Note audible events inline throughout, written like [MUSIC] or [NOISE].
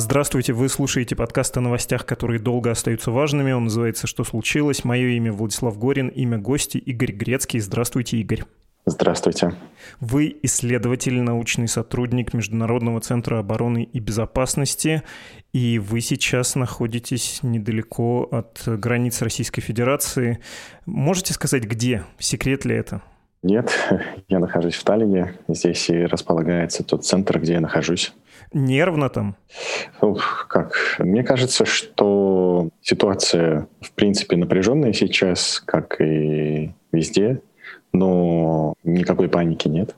Здравствуйте, вы слушаете подкаст о новостях, которые долго остаются важными. Он называется «Что случилось?». Мое имя Владислав Горин, имя гости Игорь Грецкий. Здравствуйте, Игорь. Здравствуйте. Вы исследователь, научный сотрудник Международного центра обороны и безопасности, и вы сейчас находитесь недалеко от границ Российской Федерации. Можете сказать, где? Секрет ли это? Нет, [LAUGHS] я нахожусь в Таллине. Здесь и располагается тот центр, где я нахожусь. Нервно там? Ух, как? Мне кажется, что ситуация, в принципе, напряженная сейчас, как и везде, но никакой паники нет.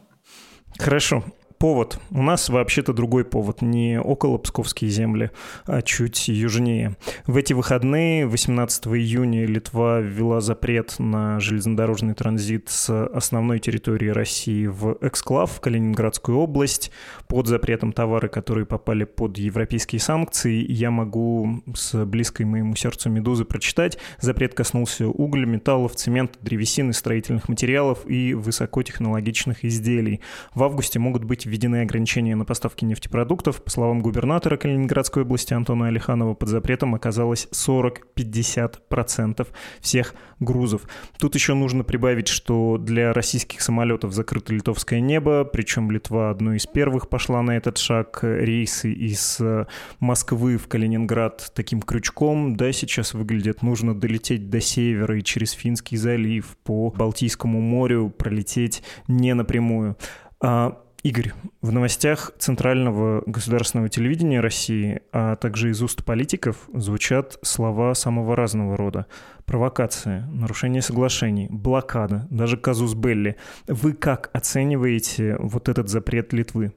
Хорошо повод. У нас вообще-то другой повод, не около Псковские земли, а чуть южнее. В эти выходные, 18 июня, Литва ввела запрет на железнодорожный транзит с основной территории России в эксклав, в Калининградскую область. Под запретом товары, которые попали под европейские санкции, я могу с близкой моему сердцу «Медузы» прочитать. Запрет коснулся угля, металлов, цемента, древесины, строительных материалов и высокотехнологичных изделий. В августе могут быть введены ограничения на поставки нефтепродуктов. По словам губернатора Калининградской области Антона Алиханова, под запретом оказалось 40-50% всех грузов. Тут еще нужно прибавить, что для российских самолетов закрыто литовское небо, причем Литва одной из первых пошла на этот шаг. Рейсы из э, Москвы в Калининград таким крючком, да, сейчас выглядят. Нужно долететь до севера и через Финский залив по Балтийскому морю пролететь не напрямую. А Игорь, в новостях Центрального государственного телевидения России, а также из уст политиков звучат слова самого разного рода. Провокация, нарушение соглашений, блокада, даже казус Белли. Вы как оцениваете вот этот запрет Литвы?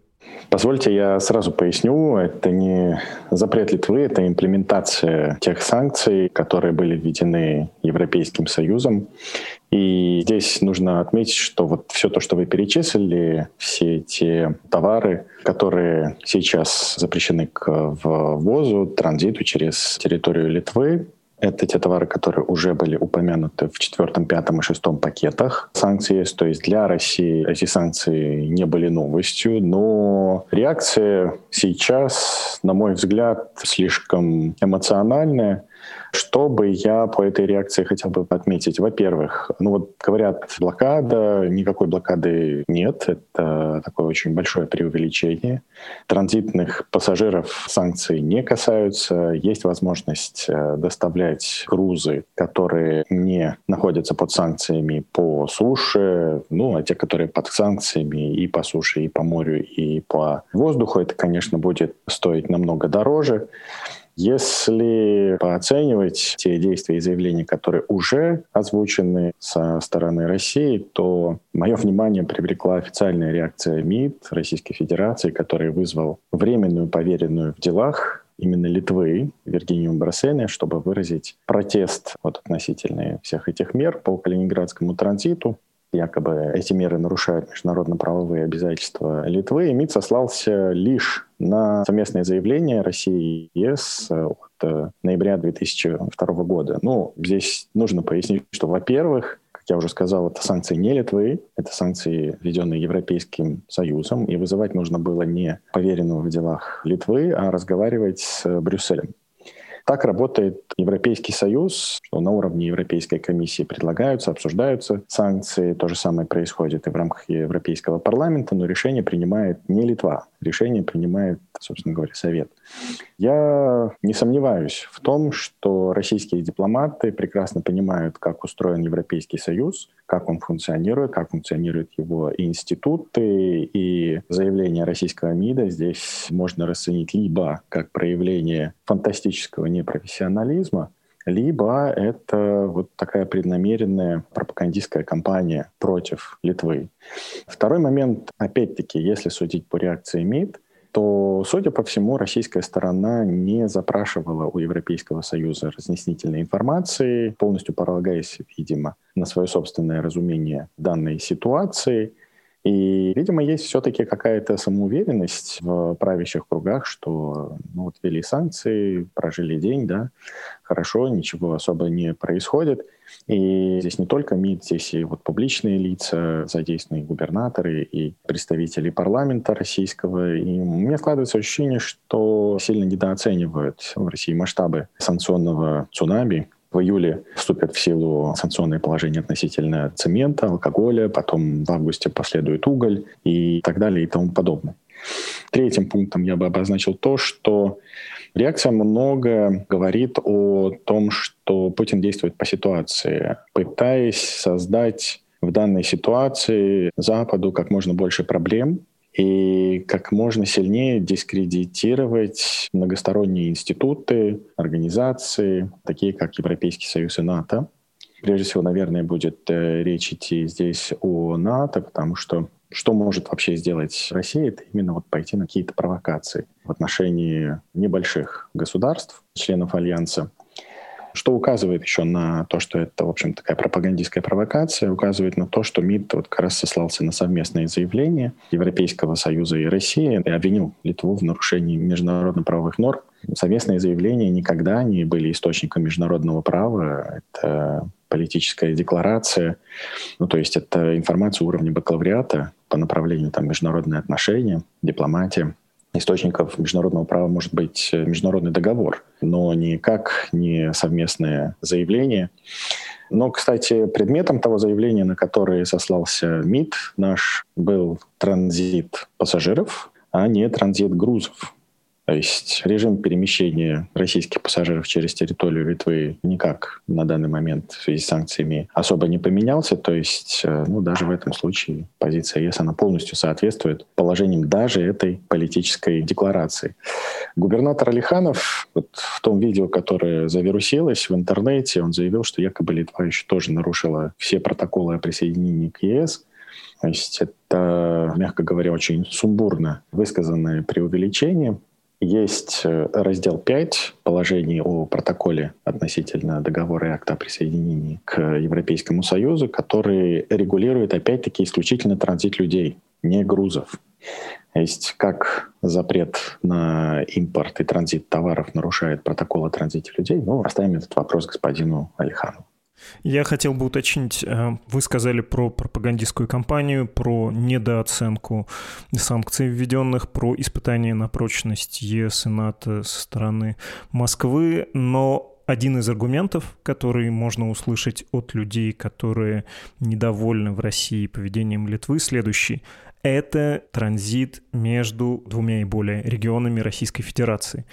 Позвольте я сразу поясню, это не запрет Литвы, это имплементация тех санкций, которые были введены Европейским Союзом. И здесь нужно отметить, что вот все то, что вы перечислили, все эти товары, которые сейчас запрещены к ввозу, транзиту через территорию Литвы, это те товары, которые уже были упомянуты в четвертом, пятом и шестом пакетах санкций. То есть для России эти санкции не были новостью, но реакция сейчас, на мой взгляд, слишком эмоциональная. Что бы я по этой реакции хотел бы отметить? Во-первых, ну вот говорят, блокада, никакой блокады нет, это такое очень большое преувеличение. Транзитных пассажиров санкции не касаются, есть возможность э, доставлять грузы, которые не находятся под санкциями по суше, ну а те, которые под санкциями и по суше, и по морю, и по воздуху, это, конечно, будет стоить намного дороже. Если пооценивать те действия и заявления, которые уже озвучены со стороны России, то мое внимание привлекла официальная реакция МИД Российской Федерации, который вызвал временную поверенную в делах именно Литвы, Виргинию Брасене, чтобы выразить протест вот относительно всех этих мер по калининградскому транзиту якобы эти меры нарушают международно-правовые обязательства Литвы, и МИД сослался лишь на совместное заявление России и ЕС от э, ноября 2002 года. Ну, здесь нужно пояснить, что, во-первых, как я уже сказал, это санкции не Литвы, это санкции, введенные Европейским Союзом, и вызывать нужно было не поверенного в делах Литвы, а разговаривать с Брюсселем. Так работает Европейский Союз, что на уровне Европейской комиссии предлагаются, обсуждаются санкции. То же самое происходит и в рамках Европейского парламента, но решение принимает не Литва, решение принимает, собственно говоря, Совет. Я не сомневаюсь в том, что российские дипломаты прекрасно понимают, как устроен Европейский Союз, как он функционирует, как функционируют его институты, и заявление российского МИДа здесь можно расценить либо как проявление фантастического непрофессионализма, либо это вот такая преднамеренная пропагандистская кампания против Литвы. Второй момент, опять-таки, если судить по реакции МИД, что, судя по всему, российская сторона не запрашивала у Европейского Союза разъяснительной информации, полностью полагаясь, видимо, на свое собственное разумение данной ситуации – и, видимо, есть все-таки какая-то самоуверенность в правящих кругах, что ну, вот ввели санкции, прожили день, да, хорошо, ничего особо не происходит. И здесь не только МИД, здесь и вот публичные лица, задействованные губернаторы и представители парламента российского. И у меня складывается ощущение, что сильно недооценивают в России масштабы санкционного цунами, в июле вступят в силу санкционные положения относительно цемента, алкоголя, потом в августе последует уголь и так далее и тому подобное. Третьим пунктом я бы обозначил то, что реакция много говорит о том, что Путин действует по ситуации, пытаясь создать в данной ситуации Западу как можно больше проблем, и как можно сильнее дискредитировать многосторонние институты, организации, такие как Европейский Союз и НАТО. Прежде всего, наверное, будет э, речь идти здесь о НАТО, потому что что может вообще сделать Россия, это именно вот пойти на какие-то провокации в отношении небольших государств, членов Альянса, что указывает еще на то, что это, в общем, такая пропагандистская провокация, указывает на то, что МИД вот как раз сослался на совместное заявление Европейского Союза и России и обвинил Литву в нарушении международно-правовых норм. Совместные заявления никогда не были источником международного права. Это политическая декларация, ну, то есть это информация уровня бакалавриата по направлению там, международные отношения, дипломатия источников международного права может быть э, международный договор, но никак не совместное заявление. Но, кстати, предметом того заявления, на которое сослался МИД наш, был транзит пассажиров, а не транзит грузов. То есть режим перемещения российских пассажиров через территорию Литвы никак на данный момент в связи с санкциями особо не поменялся. То есть э, ну, даже в этом случае позиция ЕС она полностью соответствует положениям даже этой политической декларации. Губернатор Алиханов вот в том видео, которое завирусилось в интернете, он заявил, что якобы Литва еще тоже нарушила все протоколы о присоединении к ЕС. То есть это, мягко говоря, очень сумбурно высказанное преувеличение. Есть э, раздел 5 положений о протоколе относительно договора и акта о присоединении к Европейскому Союзу, который регулирует опять-таки исключительно транзит людей, не грузов. Есть как запрет на импорт и транзит товаров нарушает протокол о транзите людей, ну, оставим этот вопрос господину Алиханову. Я хотел бы уточнить, э, вы сказали про пропагандистскую кампанию, про недооценку санкций введенных, про испытания на прочность ЕС и НАТО со стороны Москвы, но один из аргументов, который можно услышать от людей, которые недовольны в России поведением Литвы, следующий. Это транзит между двумя и более регионами Российской Федерации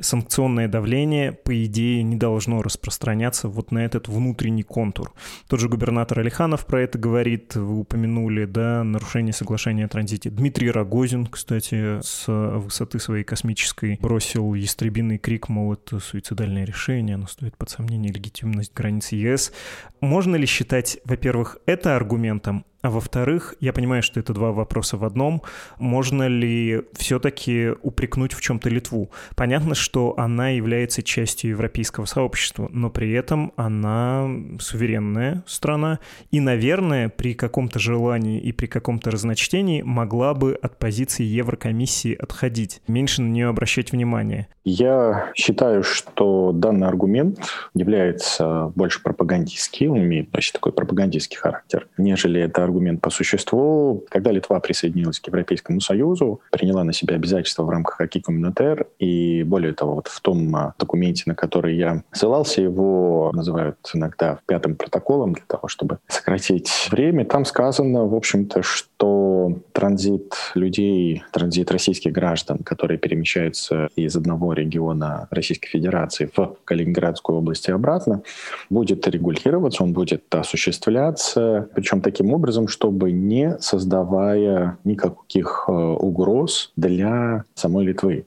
санкционное давление, по идее, не должно распространяться вот на этот внутренний контур. Тот же губернатор Алиханов про это говорит, вы упомянули, да, нарушение соглашения о транзите. Дмитрий Рогозин, кстати, с высоты своей космической бросил ястребиный крик, мол, это суицидальное решение, оно стоит под сомнение легитимность границ ЕС. Можно ли считать, во-первых, это аргументом, а во-вторых, я понимаю, что это два вопроса в одном. Можно ли все-таки упрекнуть в чем-то Литву? Понятно, что она является частью европейского сообщества, но при этом она суверенная страна и, наверное, при каком-то желании и при каком-то разночтении могла бы от позиции Еврокомиссии отходить, меньше на нее обращать внимание. Я считаю, что данный аргумент является больше пропагандистским, он имеет почти такой пропагандистский характер, нежели это аргумент по существу. Когда Литва присоединилась к Европейскому Союзу, приняла на себя обязательства в рамках Аки Коммунитер, и более того, вот в том а, документе, на который я ссылался, его называют иногда пятым протоколом для того, чтобы сократить время. Там сказано, в общем-то, что транзит людей, транзит российских граждан, которые перемещаются из одного региона Российской Федерации в Калининградскую область и обратно, будет регулироваться, он будет осуществляться, причем таким образом, образом, чтобы не создавая никаких э, угроз для самой Литвы.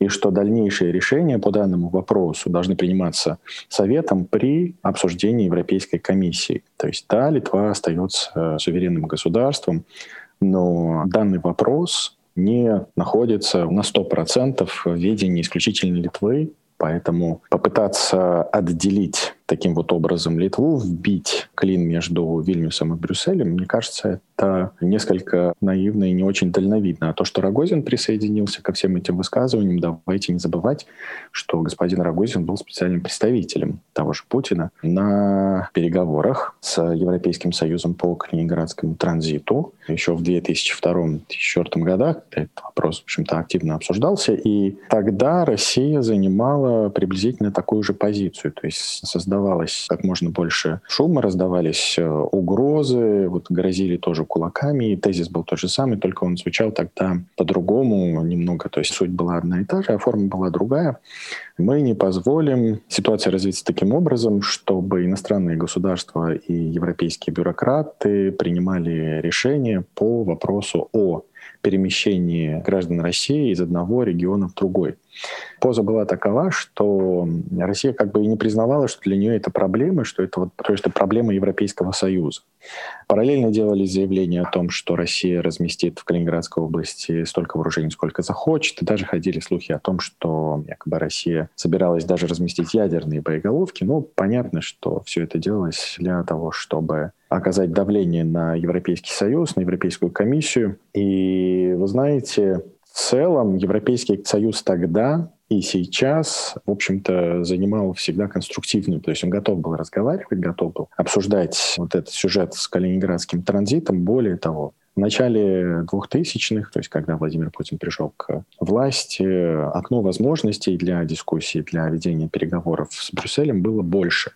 И что дальнейшие решения по данному вопросу должны приниматься Советом при обсуждении Европейской комиссии. То есть да, Литва остается суверенным государством, но данный вопрос не находится на 100% в ведении исключительно Литвы, поэтому попытаться отделить таким вот образом Литву, вбить клин между Вильнюсом и Брюсселем, мне кажется, это несколько наивно и не очень дальновидно. А то, что Рогозин присоединился ко всем этим высказываниям, давайте не забывать, что господин Рогозин был специальным представителем того же Путина на переговорах с Европейским Союзом по Калининградскому транзиту еще в 2002-2004 годах. Этот вопрос, в общем-то, активно обсуждался. И тогда Россия занимала приблизительно такую же позицию. То есть создавала раздавалось как можно больше шума, раздавались э, угрозы, вот грозили тоже кулаками, и тезис был тот же самый, только он звучал тогда по-другому немного, то есть суть была одна и та же, а форма была другая. Мы не позволим ситуации развиться таким образом, чтобы иностранные государства и европейские бюрократы принимали решения по вопросу о перемещении граждан России из одного региона в другой. Поза была такова, что Россия как бы и не признавала, что для нее это проблема, что это, вот, что это проблема Европейского Союза. Параллельно делались заявления о том, что Россия разместит в Калининградской области столько вооружений, сколько захочет. И даже ходили слухи о том, что якобы Россия собиралась даже разместить ядерные боеголовки. Ну, понятно, что все это делалось для того, чтобы оказать давление на Европейский Союз, на Европейскую комиссию. И вы знаете, в целом Европейский Союз тогда и сейчас, в общем-то, занимал всегда конструктивную, то есть он готов был разговаривать, готов был обсуждать вот этот сюжет с калининградским транзитом. Более того, в начале 2000-х, то есть когда Владимир Путин пришел к власти, окно возможностей для дискуссии, для ведения переговоров с Брюсселем было больше.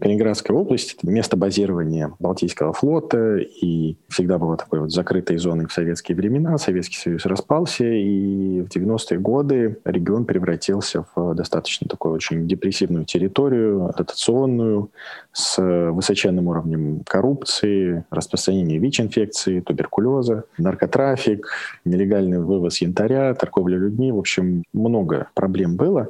Калининградская область — это место базирования Балтийского флота, и всегда была такой вот закрытой зоной в советские времена. Советский Союз распался, и в 90-е годы регион превратился в достаточно такую очень депрессивную территорию, дотационную, с высоченным уровнем коррупции, распространения ВИЧ-инфекции, туберкулеза, наркотрафик, нелегальный вывоз янтаря, торговля людьми. В общем, много проблем было.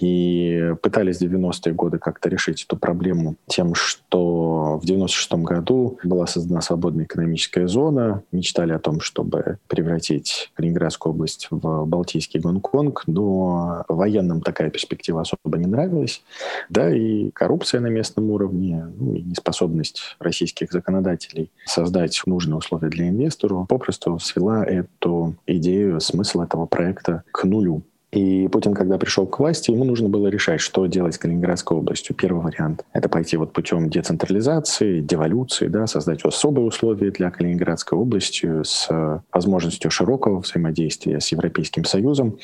И пытались в 90-е годы как-то решить эту проблему тем, что в 96-м году была создана свободная экономическая зона. Мечтали о том, чтобы превратить Калининградскую область в Балтийский Гонконг, но военным такая перспектива особо не нравилась. Да, и коррупция на местном уровне, ну, и неспособность российских законодателей создать нужные условия для инвесторов попросту свела эту идею, смысл этого проекта к нулю. И Путин, когда пришел к власти, ему нужно было решать, что делать с Калининградской областью. Первый вариант — это пойти вот путем децентрализации, деволюции, да, создать особые условия для Калининградской области с возможностью широкого взаимодействия с Европейским Союзом,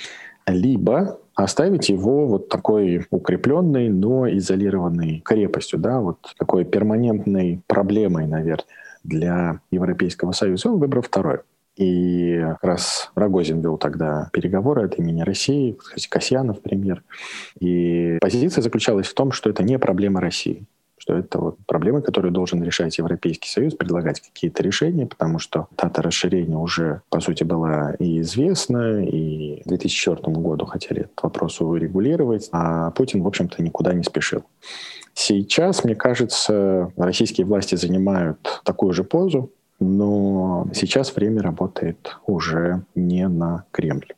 либо оставить его вот такой укрепленной, но изолированной крепостью, да, вот такой перманентной проблемой, наверное, для Европейского Союза. Он выбрал второй. И как раз Рогозин вел тогда переговоры от имени России, кстати, Касьянов премьер. И позиция заключалась в том, что это не проблема России что это вот проблемы, которые должен решать Европейский Союз, предлагать какие-то решения, потому что дата расширения уже, по сути, была и известна, и к 2004 году хотели этот вопрос урегулировать, а Путин, в общем-то, никуда не спешил. Сейчас, мне кажется, российские власти занимают такую же позу, но сейчас время работает уже не на Кремль.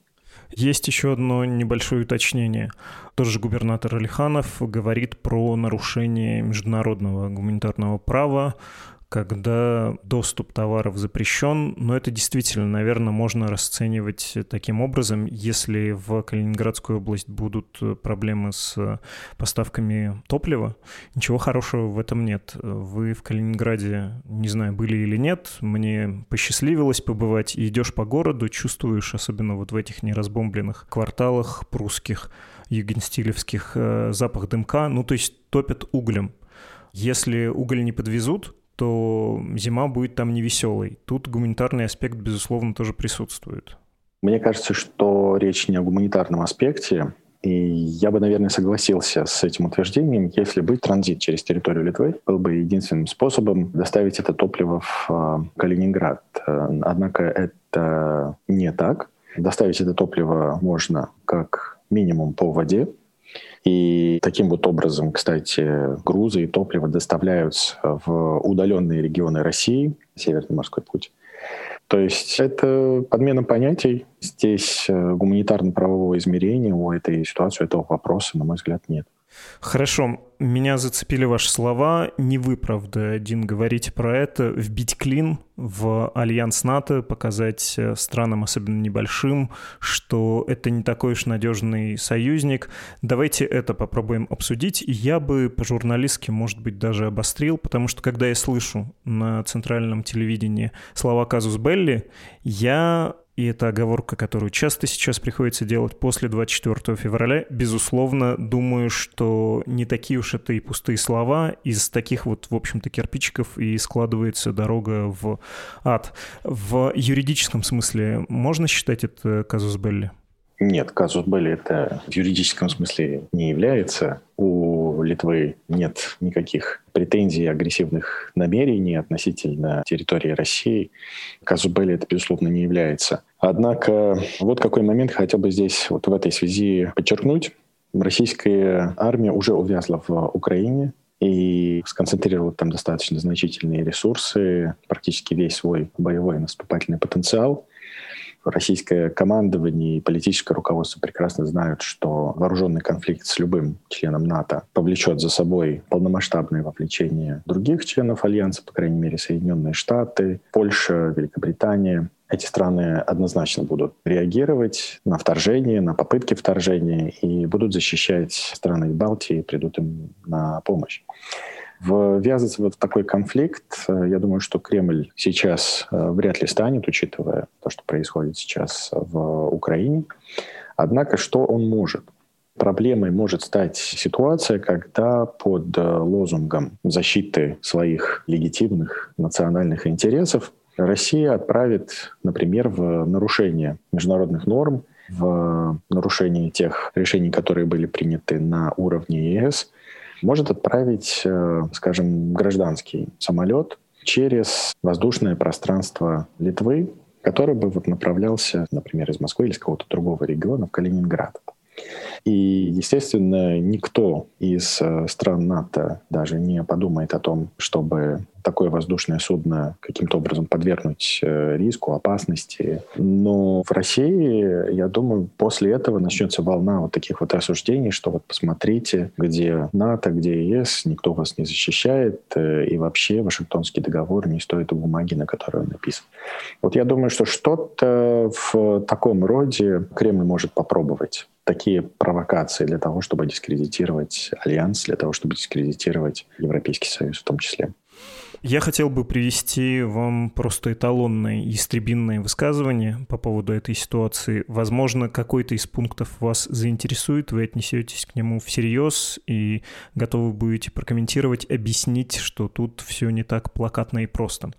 Есть еще одно небольшое уточнение. Тот же губернатор Алиханов говорит про нарушение международного гуманитарного права, когда доступ товаров запрещен, но это действительно, наверное, можно расценивать таким образом, если в Калининградскую область будут проблемы с поставками топлива, ничего хорошего в этом нет. Вы в Калининграде, не знаю, были или нет, мне посчастливилось побывать, и идешь по городу, чувствуешь, особенно вот в этих неразбомбленных кварталах прусских, югенстилевских, э, запах дымка, ну то есть топят углем. Если уголь не подвезут, то зима будет там невеселой. Тут гуманитарный аспект, безусловно, тоже присутствует. Мне кажется, что речь не о гуманитарном аспекте, и я бы, наверное, согласился с этим утверждением, если бы транзит через территорию Литвы был бы единственным способом доставить это топливо в э, Калининград. Однако это не так. Доставить это топливо можно как минимум по воде, и таким вот образом, кстати, грузы и топливо доставляются в удаленные регионы России, Северный морской путь. То есть это подмена понятий. Здесь э, гуманитарно-правового измерения у этой ситуации, у этого вопроса, на мой взгляд, нет. Хорошо, меня зацепили ваши слова. Не вы, правда, один говорите про это. Вбить клин в альянс НАТО, показать э, странам, особенно небольшим, что это не такой уж надежный союзник. Давайте это попробуем обсудить. Я бы по-журналистски, может быть, даже обострил, потому что когда я слышу на центральном телевидении слова «казус Белли», я и это оговорка, которую часто сейчас приходится делать после 24 февраля, безусловно, думаю, что не такие уж это и пустые слова. Из таких вот, в общем-то, кирпичиков и складывается дорога в ад. В юридическом смысле можно считать это казус Белли? Нет, казус Белли это в юридическом смысле не является. У Литвы нет никаких претензий, агрессивных намерений относительно территории России. Казус Белли это, безусловно, не является. Однако вот какой момент хотел бы здесь вот в этой связи подчеркнуть. Российская армия уже увязла в Украине, и сконцентрировала там достаточно значительные ресурсы, практически весь свой боевой наступательный потенциал российское командование и политическое руководство прекрасно знают, что вооруженный конфликт с любым членом НАТО повлечет за собой полномасштабное вовлечение других членов Альянса, по крайней мере, Соединенные Штаты, Польша, Великобритания. Эти страны однозначно будут реагировать на вторжение, на попытки вторжения и будут защищать страны Балтии, придут им на помощь. Ввязываться вот в такой конфликт, э, я думаю, что Кремль сейчас э, вряд ли станет, учитывая то, что происходит сейчас в Украине. Однако, что он может? Проблемой может стать ситуация, когда под э, лозунгом защиты своих легитимных национальных интересов Россия отправит, например, в нарушение международных норм, в нарушение тех решений, которые были приняты на уровне ЕС, может отправить, э, скажем, гражданский самолет через воздушное пространство Литвы, который бы вот направлялся, например, из Москвы или из какого-то другого региона в Калининград. И, естественно, никто из э, стран НАТО даже не подумает о том, чтобы такое воздушное судно каким-то образом подвергнуть э, риску, опасности. Но в России, я думаю, после этого начнется волна вот таких вот рассуждений, что вот посмотрите, где НАТО, где ЕС, никто вас не защищает, э, и вообще Вашингтонский договор не стоит бумаги, на которой он написан. Вот я думаю, что что-то в таком роде Кремль может попробовать такие провокации для того, чтобы дискредитировать Альянс, для того, чтобы дискредитировать Европейский Союз в том числе. Я хотел бы привести вам просто эталонное истребинное высказывание по поводу этой ситуации. Возможно, какой-то из пунктов вас заинтересует, вы отнесетесь к нему всерьез и готовы будете прокомментировать, объяснить, что тут все не так плакатно и просто.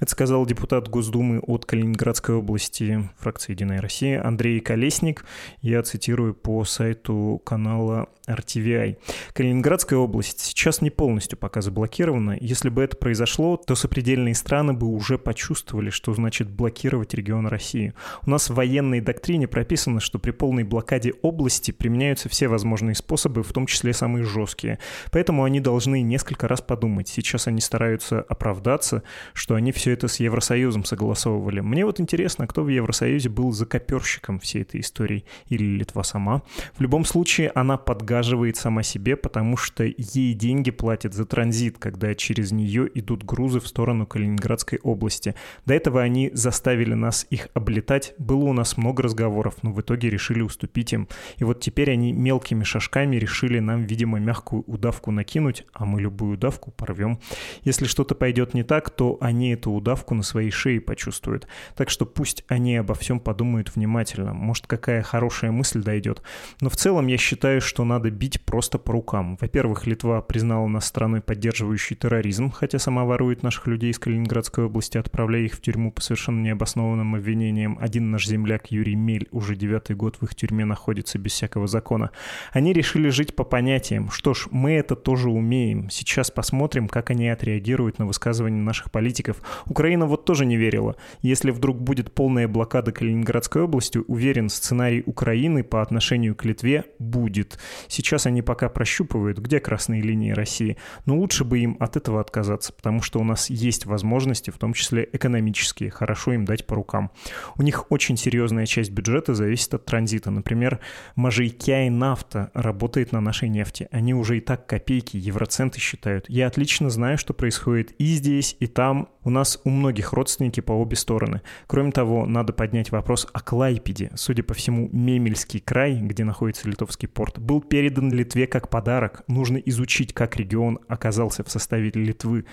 Это сказал депутат Госдумы от Калининградской области фракции «Единая Россия» Андрей Колесник. Я цитирую по сайту канала RTVI. Калининградская область сейчас не полностью пока заблокирована. Если бы это произошло, то сопредельные страны бы уже почувствовали, что значит блокировать регион России. У нас в военной доктрине прописано, что при полной блокаде области применяются все возможные способы, в том числе самые жесткие. Поэтому они должны несколько раз подумать. Сейчас они стараются оправдаться, что они все это с Евросоюзом согласовывали. Мне вот интересно, кто в Евросоюзе был закоперщиком всей этой истории? Или Литва сама? В любом случае, она подгадывает загаживает сама себе, потому что ей деньги платят за транзит, когда через нее идут грузы в сторону Калининградской области. До этого они заставили нас их облетать. Было у нас много разговоров, но в итоге решили уступить им. И вот теперь они мелкими шажками решили нам, видимо, мягкую удавку накинуть, а мы любую удавку порвем. Если что-то пойдет не так, то они эту удавку на своей шее почувствуют. Так что пусть они обо всем подумают внимательно. Может, какая хорошая мысль дойдет. Но в целом я считаю, что надо бить просто по рукам. Во-первых, Литва признала нас страной, поддерживающей терроризм, хотя сама ворует наших людей из Калининградской области, отправляя их в тюрьму по совершенно необоснованным обвинениям. Один наш земляк Юрий Мель уже девятый год в их тюрьме находится без всякого закона. Они решили жить по понятиям. Что ж, мы это тоже умеем. Сейчас посмотрим, как они отреагируют на высказывания наших политиков. Украина вот тоже не верила. Если вдруг будет полная блокада Калининградской области, уверен, сценарий Украины по отношению к Литве будет. Сейчас они пока прощупывают, где красные линии России, но лучше бы им от этого отказаться, потому что у нас есть возможности, в том числе экономические, хорошо им дать по рукам. У них очень серьезная часть бюджета зависит от транзита. Например, Мажейкяй нафта работает на нашей нефти. Они уже и так копейки, евроценты считают. Я отлично знаю, что происходит и здесь, и там. У нас у многих родственники по обе стороны. Кроме того, надо поднять вопрос о Клайпеде. Судя по всему, Мемельский край, где находится литовский порт, был передан Литве как подарок. Нужно изучить, как регион оказался в составе Литвы.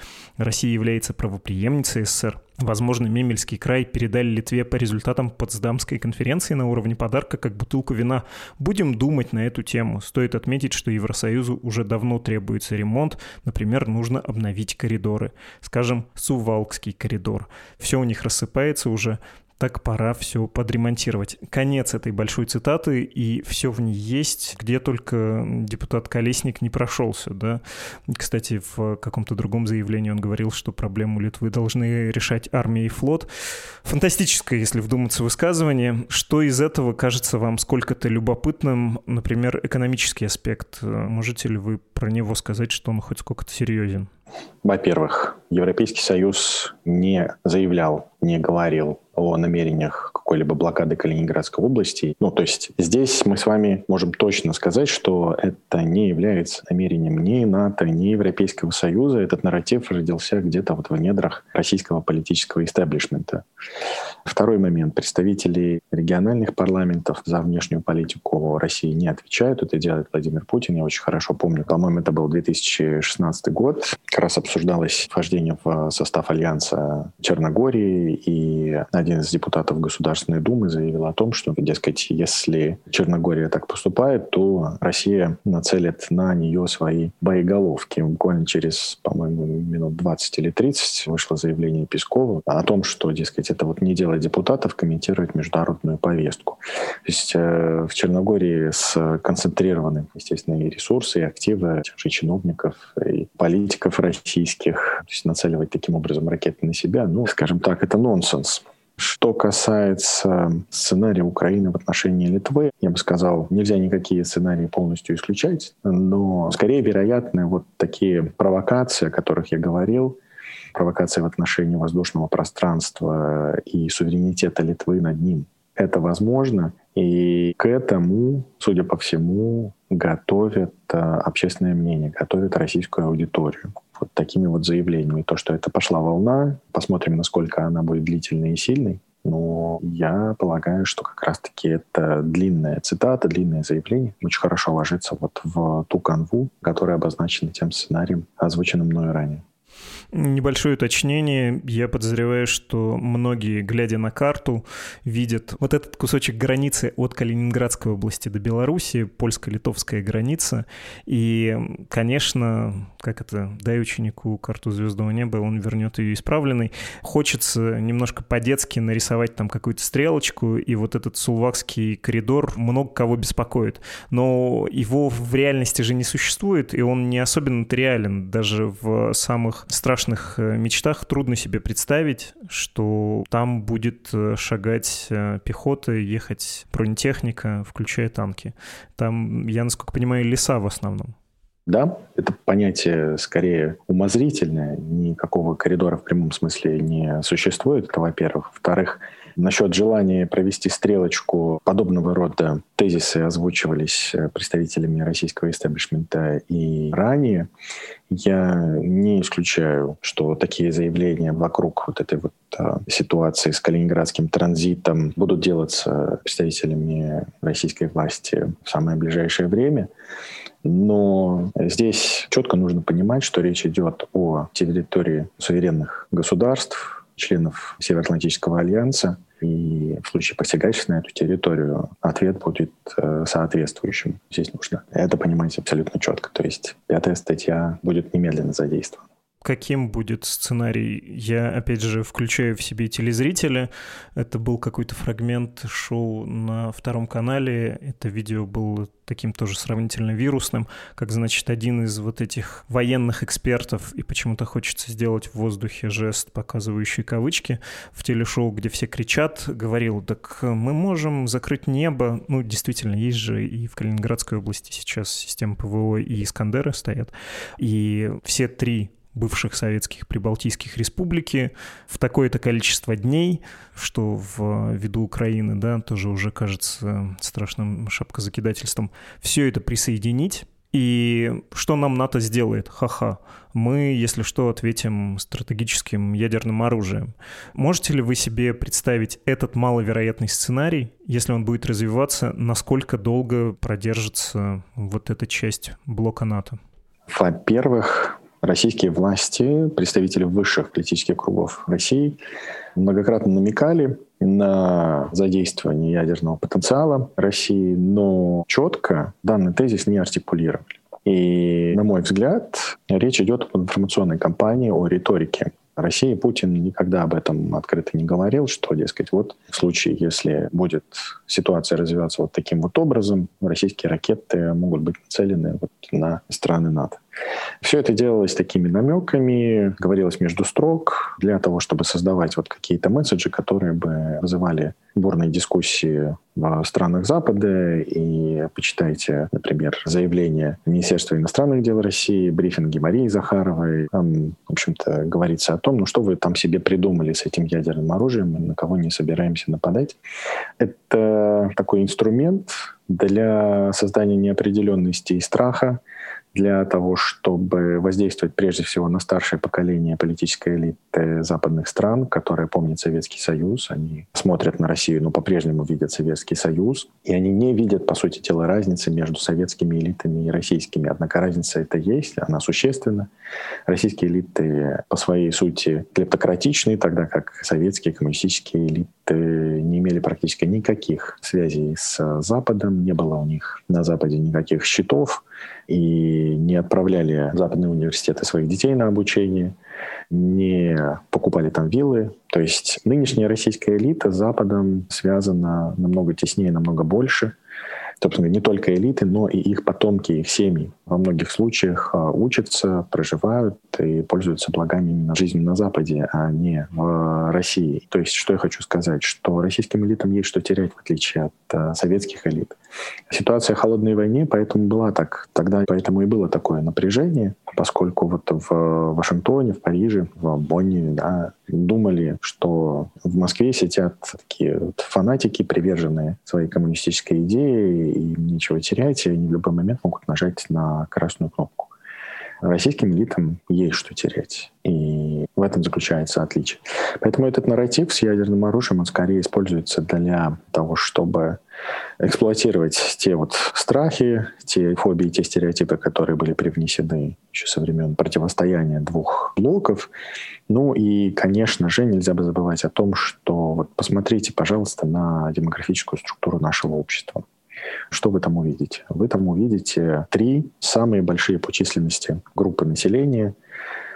Россия является правоприемницей СССР. Возможно, Мемельский край передали Литве по результатам Потсдамской конференции на уровне подарка как бутылку вина. Будем думать на эту тему. Стоит отметить, что Евросоюзу уже давно требуется ремонт. Например, нужно обновить коридоры. Скажем, Сувалкский коридор. Все у них рассыпается уже так пора все подремонтировать. Конец этой большой цитаты, и все в ней есть, где только депутат Колесник не прошелся, да. Кстати, в каком-то другом заявлении он говорил, что проблему Литвы должны решать армия и флот. Фантастическое, если вдуматься высказывание. Что из этого кажется вам сколько-то любопытным? Например, экономический аспект. Можете ли вы про него сказать, что он хоть сколько-то серьезен? Во-первых, Европейский Союз не заявлял, не говорил о намерениях какой-либо блокады Калининградской области. Ну, то есть здесь мы с вами можем точно сказать, что это не является намерением ни НАТО, ни Европейского Союза. Этот нарратив родился где-то вот в недрах российского политического истеблишмента. Второй момент. Представители региональных парламентов за внешнюю политику России не отвечают. Это делает Владимир Путин. Я очень хорошо помню. По-моему, это был 2016 год. Как раз обсуждалось вхождение в состав Альянса Черногории. И один из депутатов Государственной Думы заявил о том, что, дескать, если Черногория так поступает, то Россия нацелит на нее свои боеголовки. Буквально через, по-моему, минут 20 или 30 вышло заявление Пескова о том, что, дескать, это вот не дело депутатов комментировать международную повестку. То есть э, в Черногории сконцентрированы, естественно, и ресурсы, и активы тех же чиновников, и политиков российских. То есть нацеливать таким образом ракеты на себя, ну, скажем так, это нонсенс. Что касается сценария Украины в отношении Литвы, я бы сказал, нельзя никакие сценарии полностью исключать, но скорее вероятны вот такие провокации, о которых я говорил, провокация в отношении воздушного пространства и суверенитета Литвы над ним. Это возможно, и к этому, судя по всему, готовят э, общественное мнение, готовят российскую аудиторию вот такими вот заявлениями. То, что это пошла волна, посмотрим, насколько она будет длительной и сильной. Но я полагаю, что как раз-таки это длинная цитата, длинное заявление очень хорошо ложится вот в ту канву, которая обозначена тем сценарием, озвученным мною ранее. Небольшое уточнение. Я подозреваю, что многие, глядя на карту, видят вот этот кусочек границы от Калининградской области до Беларуси, польско-литовская граница. И, конечно, как это, дай ученику карту звездного неба, он вернет ее исправленной. Хочется немножко по-детски нарисовать там какую-то стрелочку, и вот этот сулвакский коридор много кого беспокоит. Но его в реальности же не существует, и он не особенно реален. Даже в самых страшных э, мечтах трудно себе представить, что там будет э, шагать э, пехота, ехать бронетехника, включая танки. Там, я насколько понимаю, леса в основном. Да, это понятие скорее умозрительное, никакого коридора в прямом смысле не существует, это во-первых. Во-вторых, Насчет желания провести стрелочку, подобного рода тезисы озвучивались э, представителями российского истеблишмента и ранее. Я не исключаю, что такие заявления вокруг вот этой вот а, ситуации с калининградским транзитом будут делаться представителями российской власти в самое ближайшее время. Но здесь четко нужно понимать, что речь идет о территории суверенных государств, членов Североатлантического альянса, и в случае посягательства на эту территорию ответ будет э, соответствующим. Здесь нужно это понимать абсолютно четко. То есть пятая статья будет немедленно задействована каким будет сценарий. Я, опять же, включаю в себе телезрителя. Это был какой-то фрагмент шоу на втором канале. Это видео было таким тоже сравнительно вирусным, как, значит, один из вот этих военных экспертов, и почему-то хочется сделать в воздухе жест, показывающий кавычки, в телешоу, где все кричат, говорил, так мы можем закрыть небо. Ну, действительно, есть же и в Калининградской области сейчас система ПВО и Искандеры стоят. И все три бывших советских прибалтийских республики в такое-то количество дней, что в виду Украины, да, тоже уже кажется страшным шапкозакидательством, все это присоединить, и что нам НАТО сделает? Ха-ха. Мы, если что, ответим стратегическим ядерным оружием. Можете ли вы себе представить этот маловероятный сценарий, если он будет развиваться, насколько долго продержится вот эта часть блока НАТО? Во-первых, российские власти, представители высших политических кругов России, многократно намекали на задействование ядерного потенциала России, но четко данный тезис не артикулировали. И, на мой взгляд, речь идет об информационной кампании, о риторике. России Путин никогда об этом открыто не говорил, что, дескать, вот в случае, если будет ситуация развиваться вот таким вот образом, российские ракеты могут быть нацелены вот на страны НАТО. Все это делалось такими намеками, говорилось между строк для того, чтобы создавать вот какие-то месседжи, которые бы вызывали бурные дискуссии в странах Запада. И почитайте, например, заявление Министерства иностранных дел России, брифинги Марии Захаровой. Там, в общем-то, говорится о том, ну что вы там себе придумали с этим ядерным оружием, на кого не собираемся нападать. Это такой инструмент для создания неопределенности и страха, для того, чтобы воздействовать прежде всего на старшее поколение политической элиты западных стран, которые помнят Советский Союз. Они смотрят на Россию, но по-прежнему видят Советский Союз. И они не видят, по сути дела, разницы между советскими элитами и российскими. Однако разница это есть, она существенна. Российские элиты по своей сути клептократичны, тогда как советские коммунистические элиты не имели практически никаких связей с Западом, не было у них на Западе никаких счетов, и не отправляли в западные университеты своих детей на обучение, не покупали там виллы. То есть нынешняя российская элита с Западом связана намного теснее, намного больше – собственно, не только элиты, но и их потомки, их семьи во многих случаях а, учатся, проживают и пользуются благами именно жизни на Западе, а не в России. То есть, что я хочу сказать, что российским элитам есть что терять, в отличие от а, советских элит. Ситуация холодной войны, поэтому была так, тогда поэтому и было такое напряжение, поскольку вот в Вашингтоне, в Париже, в Бонне, да, думали, что в Москве сидят такие вот фанатики, приверженные своей коммунистической идее, и им нечего терять, и они в любой момент могут нажать на красную кнопку. Российским элитам есть что терять. И в этом заключается отличие. Поэтому этот нарратив с ядерным оружием, он скорее используется для того, чтобы эксплуатировать те вот страхи, те фобии, те стереотипы, которые были привнесены еще со времен противостояния двух блоков. Ну и, конечно же, нельзя бы забывать о том, что вот посмотрите, пожалуйста, на демографическую структуру нашего общества. Что вы там увидите? Вы там увидите три самые большие по численности группы населения.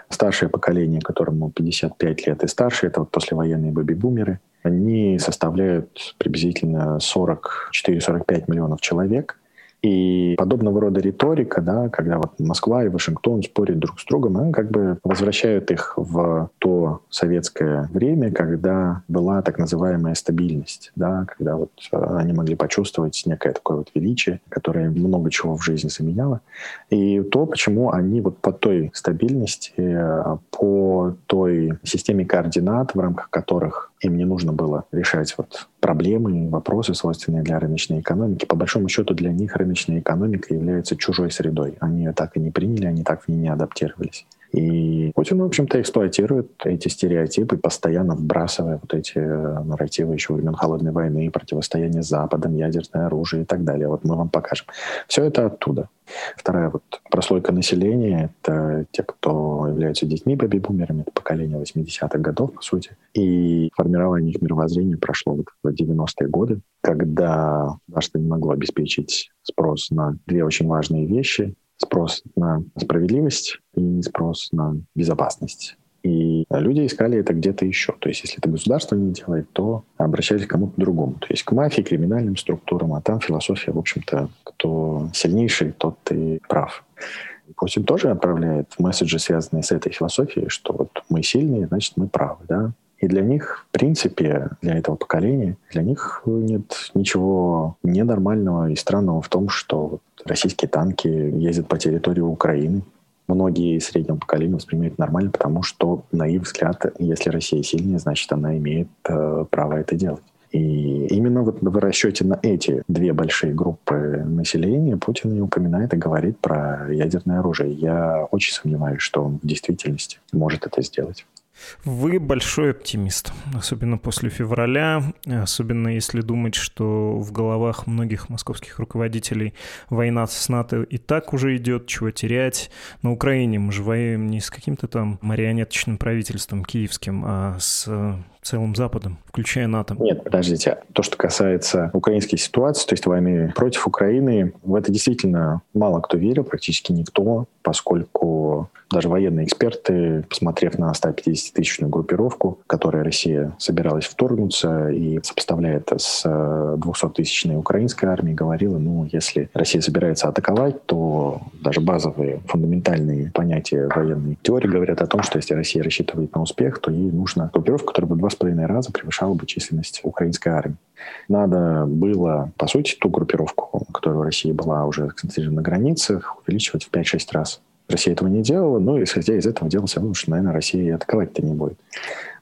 Старшее поколение, которому 55 лет и старше, это вот послевоенные бэби-бумеры, они составляют приблизительно 44-45 миллионов человек – и подобного рода риторика, да, когда вот Москва и Вашингтон спорят друг с другом, она как бы возвращают их в то советское время, когда была так называемая стабильность, да, когда вот э, они могли почувствовать некое такое вот величие, которое много чего в жизни заменяло. И то, почему они вот по той стабильности, э, по той системе координат, в рамках которых им не нужно было решать вот проблемы, вопросы, свойственные для рыночной экономики. По большому счету для них рыночная экономика является чужой средой. Они ее так и не приняли, они так в ней не адаптировались. И Путин, в общем-то, эксплуатирует эти стереотипы, постоянно вбрасывая вот эти э, нарративы еще времен Холодной войны, противостояние с Западом, ядерное оружие и так далее. Вот мы вам покажем. Все это оттуда. Вторая вот прослойка населения — это те, кто являются детьми бэби-бумерами, это поколение 80-х годов, по сути. И формирование их мировоззрения прошло вот в 90-е годы, когда государство не могло обеспечить спрос на две очень важные вещи спрос на справедливость и спрос на безопасность. И люди искали это где-то еще. То есть, если это государство не делает, то обращались к кому-то другому. То есть к мафии, криминальным структурам, а там философия, в общем-то, кто сильнейший, тот и прав. Путин тоже отправляет месседжи, связанные с этой философией, что вот мы сильные, значит, мы правы, да. И для них, в принципе, для этого поколения, для них нет ничего ненормального и странного в том, что российские танки ездят по территории Украины. многие среднего поколения воспринимают нормально, потому что, на их взгляд, если Россия сильная, значит, она имеет э, право это делать. И именно вот в расчете на эти две большие группы населения Путин и упоминает и говорит про ядерное оружие. Я очень сомневаюсь, что он в действительности может это сделать. Вы большой оптимист, особенно после февраля, особенно если думать, что в головах многих московских руководителей война с НАТО и так уже идет, чего терять. На Украине мы же воюем не с каким-то там марионеточным правительством киевским, а с целым Западом, включая НАТО? Нет, подождите. То, что касается украинской ситуации, то есть войны против Украины, в это действительно мало кто верил, практически никто, поскольку даже военные эксперты, посмотрев на 150-тысячную группировку, которой Россия собиралась вторгнуться и сопоставляя это с 200-тысячной украинской армией, говорила, ну, если Россия собирается атаковать, то даже базовые фундаментальные понятия военной теории говорят о том, что если Россия рассчитывает на успех, то ей нужна группировка, которая бы два с половиной раза превышала бы численность украинской армии. Надо было, по сути, ту группировку, которая в России была уже сконцентрирована на границах, увеличивать в 5-6 раз. Россия этого не делала, но исходя из этого делался вывод, что, наверное, Россия и атаковать-то не будет.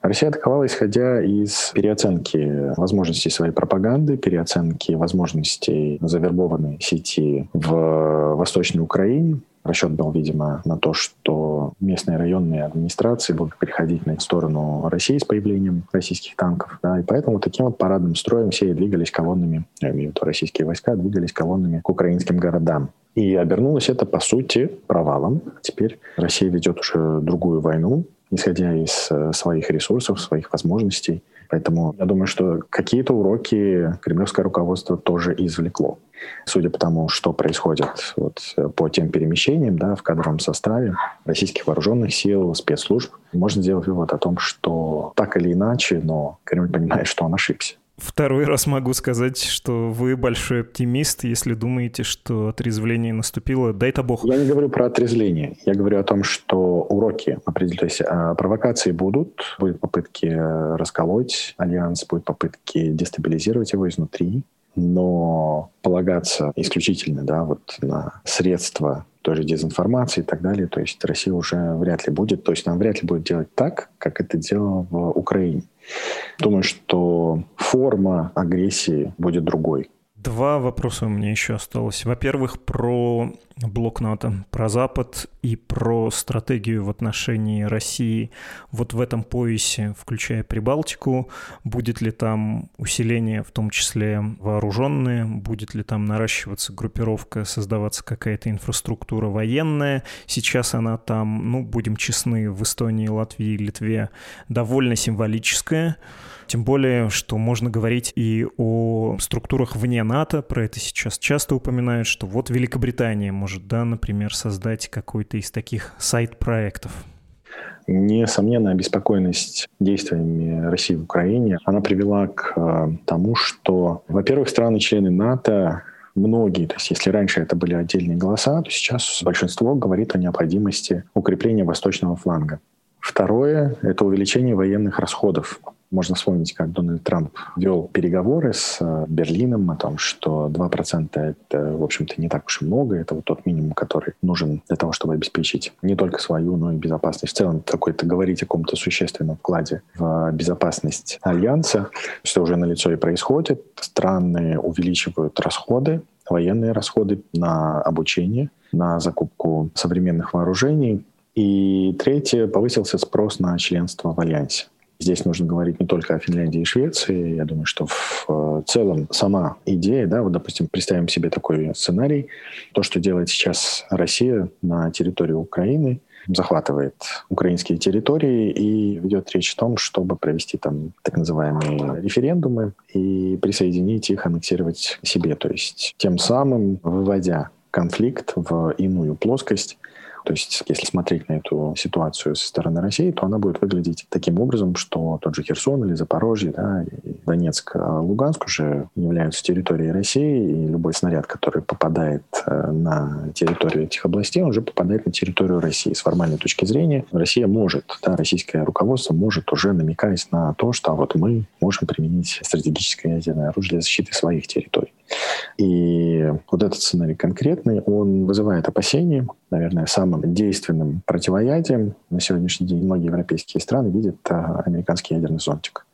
Россия атаковала, исходя из переоценки возможностей своей пропаганды, переоценки возможностей завербованной сети в Восточной Украине, Расчет был, видимо, на то, что местные районные администрации будут переходить на сторону России с появлением российских танков. Да, и поэтому таким вот парадным строем все и двигались колоннами, я имею в виду российские войска, двигались колоннами к украинским городам. И обернулось это, по сути, провалом. Теперь Россия ведет уже другую войну, исходя из э, своих ресурсов, своих возможностей. Поэтому я думаю, что какие-то уроки кремлевское руководство тоже извлекло. Судя по тому, что происходит вот по тем перемещениям да, в кадровом составе российских вооруженных сил, спецслужб, можно сделать вывод о том, что так или иначе, но Кремль понимает, что он ошибся. Второй раз могу сказать, что вы большой оптимист, если думаете, что отрезвление наступило. Дай-то бог. Я не говорю про отрезвление. Я говорю о том, что уроки определились. А провокации будут. Будут попытки расколоть альянс, будут попытки дестабилизировать его изнутри. Но полагаться исключительно да, вот на средства той же дезинформации и так далее, то есть Россия уже вряд ли будет, то есть она вряд ли будет делать так, как это делала в Украине. Думаю, что форма агрессии будет другой. Два вопроса у меня еще осталось. Во-первых, про блок НАТО, про Запад и про стратегию в отношении России вот в этом поясе, включая Прибалтику. Будет ли там усиление, в том числе вооруженные? Будет ли там наращиваться группировка, создаваться какая-то инфраструктура военная? Сейчас она там, ну, будем честны, в Эстонии, Латвии, Литве довольно символическая. Тем более, что можно говорить и о структурах вне НАТО, про это сейчас часто упоминают, что вот Великобритания может, да, например, создать какой-то из таких сайт-проектов. Несомненно, обеспокоенность действиями России в Украине, она привела к э, тому, что, во-первых, страны-члены НАТО многие, то есть если раньше это были отдельные голоса, то сейчас большинство говорит о необходимости укрепления восточного фланга. Второе – это увеличение военных расходов. Можно вспомнить, как Дональд Трамп вел переговоры с э, Берлином о том, что 2% это, в общем-то, не так уж и много. Это вот тот минимум, который нужен для того, чтобы обеспечить не только свою, но и безопасность. В целом, какой-то говорить о каком-то существенном вкладе в безопасность Альянса, что уже налицо и происходит. Страны увеличивают расходы, военные расходы на обучение, на закупку современных вооружений. И третье, повысился спрос на членство в Альянсе. Здесь нужно говорить не только о Финляндии и Швеции. Я думаю, что в э, целом сама идея, да, вот, допустим, представим себе такой сценарий, то, что делает сейчас Россия на территории Украины, захватывает украинские территории и ведет речь о том, чтобы провести там так называемые референдумы и присоединить их, аннексировать себе. То есть тем самым выводя конфликт в иную плоскость, то есть, если смотреть на эту ситуацию со стороны России, то она будет выглядеть таким образом, что тот же Херсон или Запорожье, да, и Донецк, а Луганск уже являются территорией России, и любой снаряд, который попадает э, на территорию этих областей, он уже попадает на территорию России. С формальной точки зрения Россия может, да, российское руководство может уже намекать на то, что а вот мы можем применить стратегическое ядерное оружие для защиты своих территорий. И вот этот сценарий конкретный, он вызывает опасения. Наверное, самым действенным противоядием на сегодняшний день многие европейские страны видят а, американский ядерный зонтик.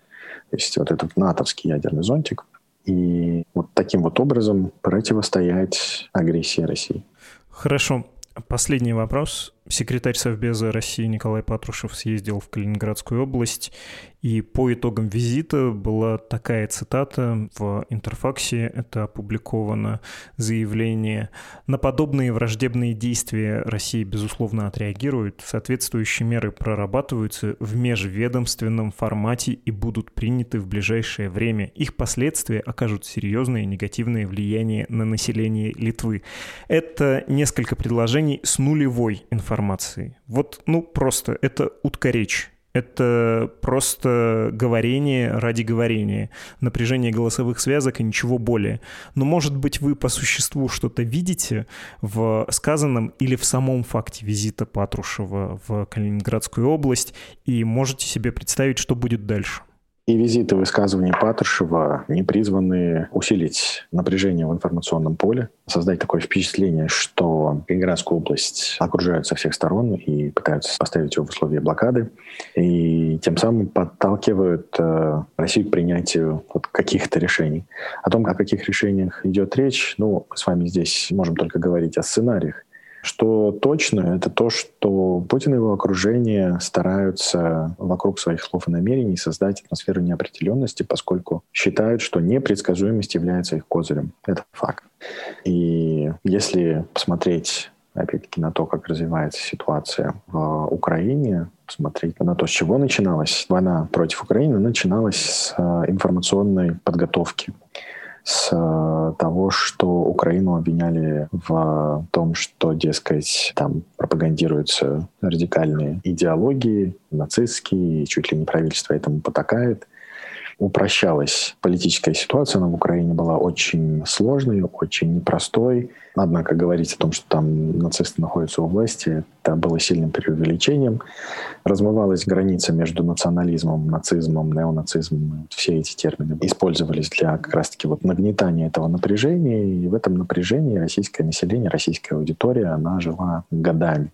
То есть вот этот натовский ядерный зонтик. И вот таким вот образом противостоять агрессии России. Хорошо. Последний вопрос. Секретарь Совбеза России Николай Патрушев съездил в Калининградскую область, и по итогам визита была такая цитата в интерфаксе, это опубликовано заявление. На подобные враждебные действия Россия, безусловно, отреагирует. Соответствующие меры прорабатываются в межведомственном формате и будут приняты в ближайшее время. Их последствия окажут серьезное негативное влияние на население Литвы. Это несколько предложений с нулевой информацией информации. Вот, ну, просто это уткоречь. Это просто говорение ради говорения, напряжение голосовых связок и ничего более. Но, может быть, вы по существу что-то видите в сказанном или в самом факте визита Патрушева в Калининградскую область и можете себе представить, что будет дальше? И визиты высказывания Патрушева не призваны усилить напряжение в информационном поле, создать такое впечатление, что Калининградскую область окружают со всех сторон и пытаются поставить ее в условия блокады, и тем самым подталкивают э, Россию к принятию вот каких-то решений. О том, о каких решениях идет речь, ну, с вами здесь можем только говорить о сценариях. Что точно, это то, что Путин и его окружение стараются вокруг своих слов и намерений создать атмосферу неопределенности, поскольку считают, что непредсказуемость является их козырем. Это факт. И если посмотреть опять-таки, на то, как развивается ситуация в Украине, посмотреть на то, с чего начиналась война против Украины, начиналась с э, информационной подготовки с э, того, что Украину обвиняли в том, что, дескать, там пропагандируются радикальные идеологии, нацистские, чуть ли не правительство этому потакает упрощалась политическая ситуация, она в Украине была очень сложной, очень непростой. Однако говорить о том, что там нацисты находятся у власти, это было сильным преувеличением. Размывалась граница между национализмом, нацизмом, неонацизмом. Все эти термины использовались для как раз-таки вот нагнетания этого напряжения. И в этом напряжении российское население, российская аудитория, она жила годами.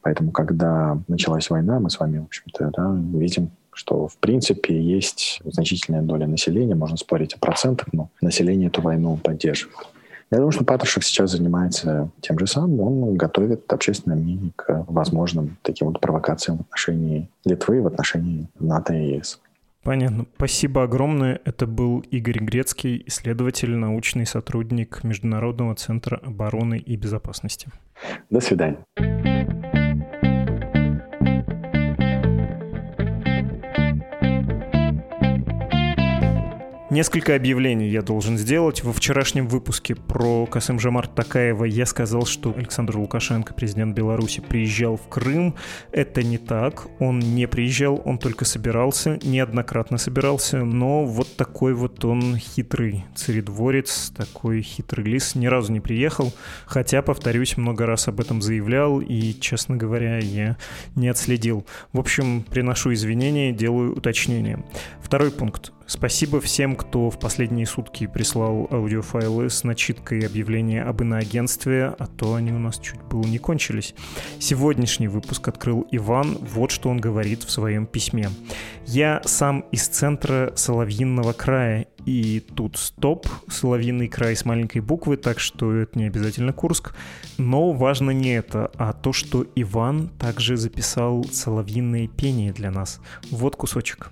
Поэтому, когда началась война, мы с вами, в общем-то, да, видим что в принципе есть значительная доля населения, можно спорить о процентах, но население эту войну поддерживает. Я думаю, что Патрушев сейчас занимается тем же самым. Он готовит общественное мнение к возможным таким вот провокациям в отношении Литвы, в отношении НАТО и ЕС. Понятно. Спасибо огромное. Это был Игорь Грецкий, исследователь, научный сотрудник Международного центра обороны и безопасности. До свидания. Несколько объявлений я должен сделать. Во вчерашнем выпуске про Касым Жамарт Такаева я сказал, что Александр Лукашенко, президент Беларуси, приезжал в Крым. Это не так. Он не приезжал, он только собирался, неоднократно собирался, но вот такой вот он хитрый царедворец, такой хитрый лис, ни разу не приехал, хотя, повторюсь, много раз об этом заявлял, и, честно говоря, я не отследил. В общем, приношу извинения, делаю уточнение. Второй пункт. Спасибо всем, кто в последние сутки прислал аудиофайлы с начиткой объявления об иноагентстве, а то они у нас чуть было не кончились. Сегодняшний выпуск открыл Иван, вот что он говорит в своем письме. «Я сам из центра Соловьинного края, и тут стоп, Соловьиный край с маленькой буквы, так что это не обязательно Курск. Но важно не это, а то, что Иван также записал соловьиное пение для нас. Вот кусочек.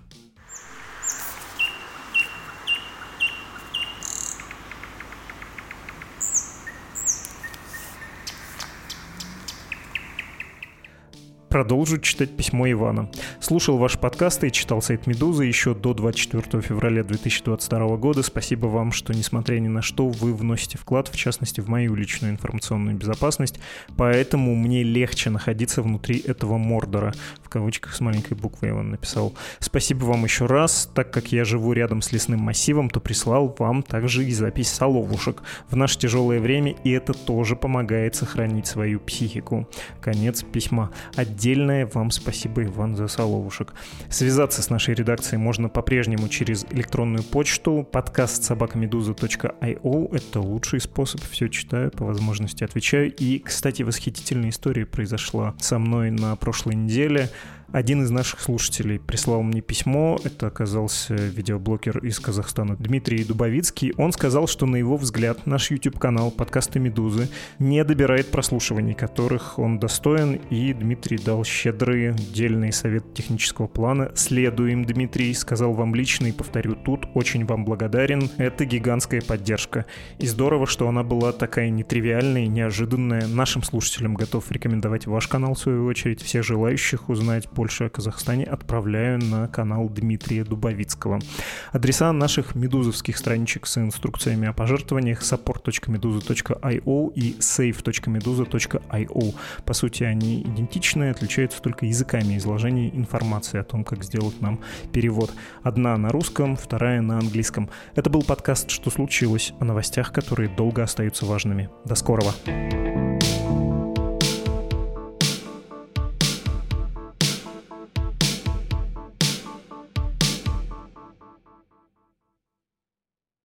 Продолжу читать письмо Ивана. Слушал ваши подкасты и читал сайт «Медузы» еще до 24 февраля 2022 года. Спасибо вам, что, несмотря ни на что, вы вносите вклад, в частности, в мою личную информационную безопасность. Поэтому мне легче находиться внутри этого Мордора, в кавычках с маленькой буквы я вам написал. Спасибо вам еще раз. Так как я живу рядом с лесным массивом, то прислал вам также и запись соловушек в наше тяжелое время, и это тоже помогает сохранить свою психику. Конец письма. Отдельное вам спасибо, Иван, за соловушек. Связаться с нашей редакцией можно по-прежнему через электронную почту подкаст собакамедуза.io. Это лучший способ. Все читаю, по возможности отвечаю. И, кстати, восхитительная история произошла со мной на прошлой неделе. Один из наших слушателей прислал мне письмо, это оказался видеоблогер из Казахстана Дмитрий Дубовицкий. Он сказал, что на его взгляд наш YouTube-канал подкасты «Медузы» не добирает прослушиваний, которых он достоин, и Дмитрий дал щедрый дельный совет технического плана. «Следуем, Дмитрий», сказал вам лично и повторю тут, очень вам благодарен. Это гигантская поддержка. И здорово, что она была такая нетривиальная и неожиданная. Нашим слушателям готов рекомендовать ваш канал, в свою очередь. Всех желающих узнать больше о Казахстане отправляю на канал Дмитрия Дубовицкого. Адреса наших медузовских страничек с инструкциями о пожертвованиях support.meduza.io и save.meduza.io. По сути, они идентичны, отличаются только языками изложения информации о том, как сделать нам перевод. Одна на русском, вторая на английском. Это был подкаст «Что случилось?» о новостях, которые долго остаются важными. До скорого! Thank